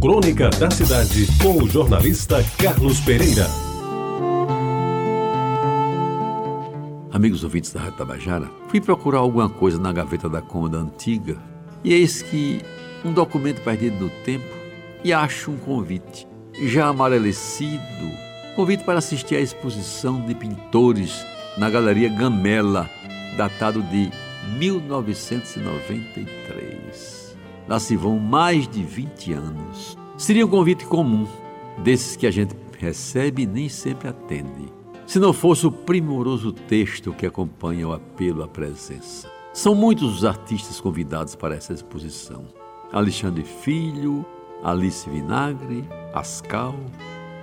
Crônica da Cidade, com o jornalista Carlos Pereira. Amigos ouvintes da Rádio Tabajara, fui procurar alguma coisa na gaveta da cômoda antiga e eis que um documento perdido no tempo e acho um convite, já amarelecido, convite para assistir à exposição de pintores na Galeria Gamela, datado de 1993. Lá se vão mais de 20 anos. Seria um convite comum, desses que a gente recebe e nem sempre atende. Se não fosse o primoroso texto que acompanha o apelo à presença. São muitos os artistas convidados para essa exposição. Alexandre Filho, Alice Vinagre, Ascal,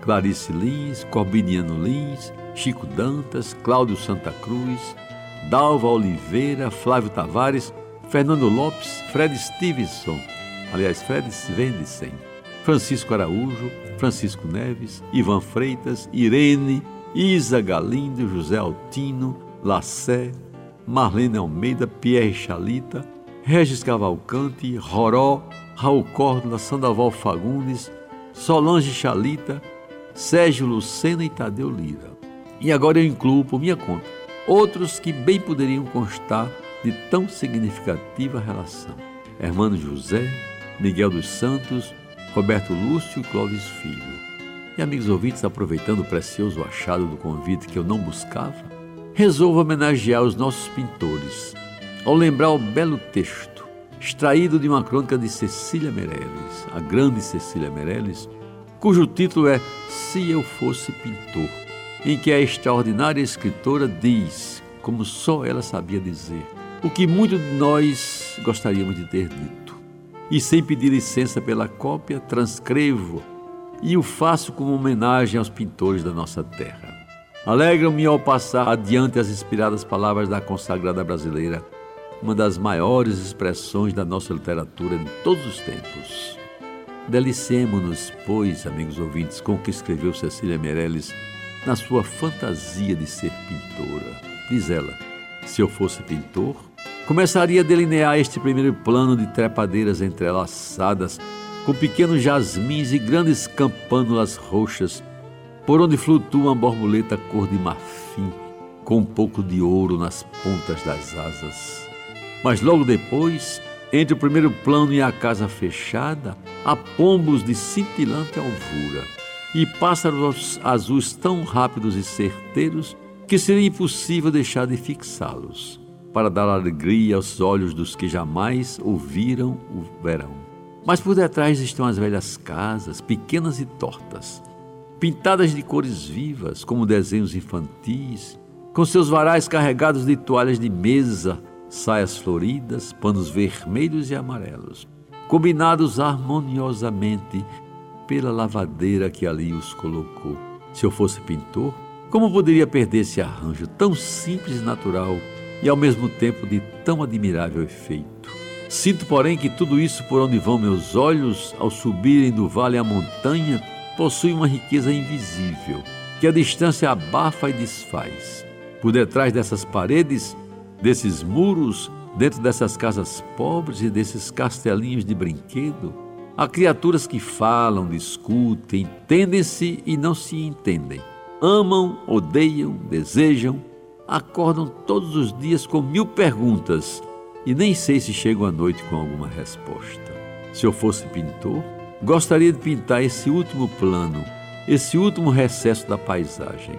Clarice Lins, Corbiniano Lins, Chico Dantas, Cláudio Santa Cruz, Dalva Oliveira, Flávio Tavares, Fernando Lopes, Fred Stevenson, aliás, Fred Svendsen, Francisco Araújo, Francisco Neves, Ivan Freitas, Irene, Isa Galindo, José Altino, Lassé, Marlene Almeida, Pierre Chalita, Regis Cavalcante, Roró, Raul Córdoba, Sandoval Fagundes, Solange Chalita, Sérgio Lucena e Tadeu Lira. E agora eu incluo por minha conta outros que bem poderiam constar de tão significativa relação. Hermano José, Miguel dos Santos, Roberto Lúcio e Clóvis Filho. E amigos ouvintes, aproveitando o precioso achado do convite que eu não buscava, resolvo homenagear os nossos pintores, ao lembrar o belo texto, extraído de uma crônica de Cecília Meirelles, a grande Cecília Meirelles, cujo título é Se Eu Fosse Pintor em que a extraordinária escritora diz, como só ela sabia dizer, o que muitos de nós gostaríamos de ter dito. E sem pedir licença pela cópia, transcrevo e o faço como homenagem aos pintores da nossa terra. Alegram-me ao passar adiante as inspiradas palavras da consagrada brasileira, uma das maiores expressões da nossa literatura de todos os tempos. Delicemos-nos, pois, amigos ouvintes, com o que escreveu Cecília Meirelles na sua fantasia de ser pintora. Diz ela: se eu fosse pintor, começaria a delinear este primeiro plano de trepadeiras entrelaçadas, com pequenos jasmins e grandes campânulas roxas, por onde flutua uma borboleta cor de marfim, com um pouco de ouro nas pontas das asas. Mas logo depois, entre o primeiro plano e a casa fechada, há pombos de cintilante alvura e pássaros azuis tão rápidos e certeiros que seria impossível deixar de fixá-los, para dar alegria aos olhos dos que jamais ouviram o verão. Mas por detrás estão as velhas casas, pequenas e tortas, pintadas de cores vivas, como desenhos infantis, com seus varais carregados de toalhas de mesa, saias floridas, panos vermelhos e amarelos, combinados harmoniosamente pela lavadeira que ali os colocou. Se eu fosse pintor, como poderia perder esse arranjo tão simples e natural e ao mesmo tempo de tão admirável efeito? Sinto, porém, que tudo isso por onde vão meus olhos ao subirem do vale à montanha possui uma riqueza invisível, que a distância abafa e desfaz. Por detrás dessas paredes, desses muros, dentro dessas casas pobres e desses castelinhos de brinquedo, Há criaturas que falam, discutem, entendem-se e não se entendem. Amam, odeiam, desejam, acordam todos os dias com mil perguntas e nem sei se chegam à noite com alguma resposta. Se eu fosse pintor, gostaria de pintar esse último plano, esse último recesso da paisagem.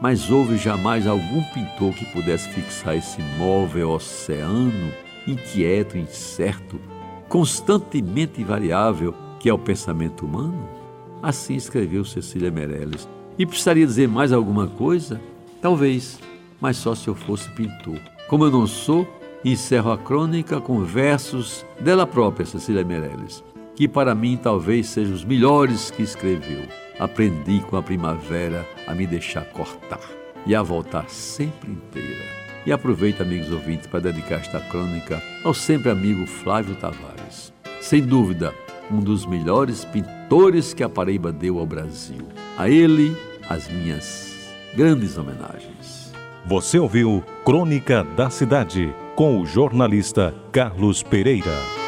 Mas houve jamais algum pintor que pudesse fixar esse móvel oceano, inquieto, incerto, constantemente variável que é o pensamento humano? Assim escreveu Cecília Meirelles. E precisaria dizer mais alguma coisa? Talvez, mas só se eu fosse pintor. Como eu não sou, encerro a crônica com versos dela própria, Cecília Meirelles, que para mim talvez sejam os melhores que escreveu. Aprendi com a primavera a me deixar cortar e a voltar sempre inteira. E aproveito, amigos ouvintes, para dedicar esta crônica ao sempre amigo Flávio Tavares. Sem dúvida, um dos melhores pintores que a Paraíba deu ao Brasil. A ele, as minhas grandes homenagens. Você ouviu Crônica da Cidade com o jornalista Carlos Pereira.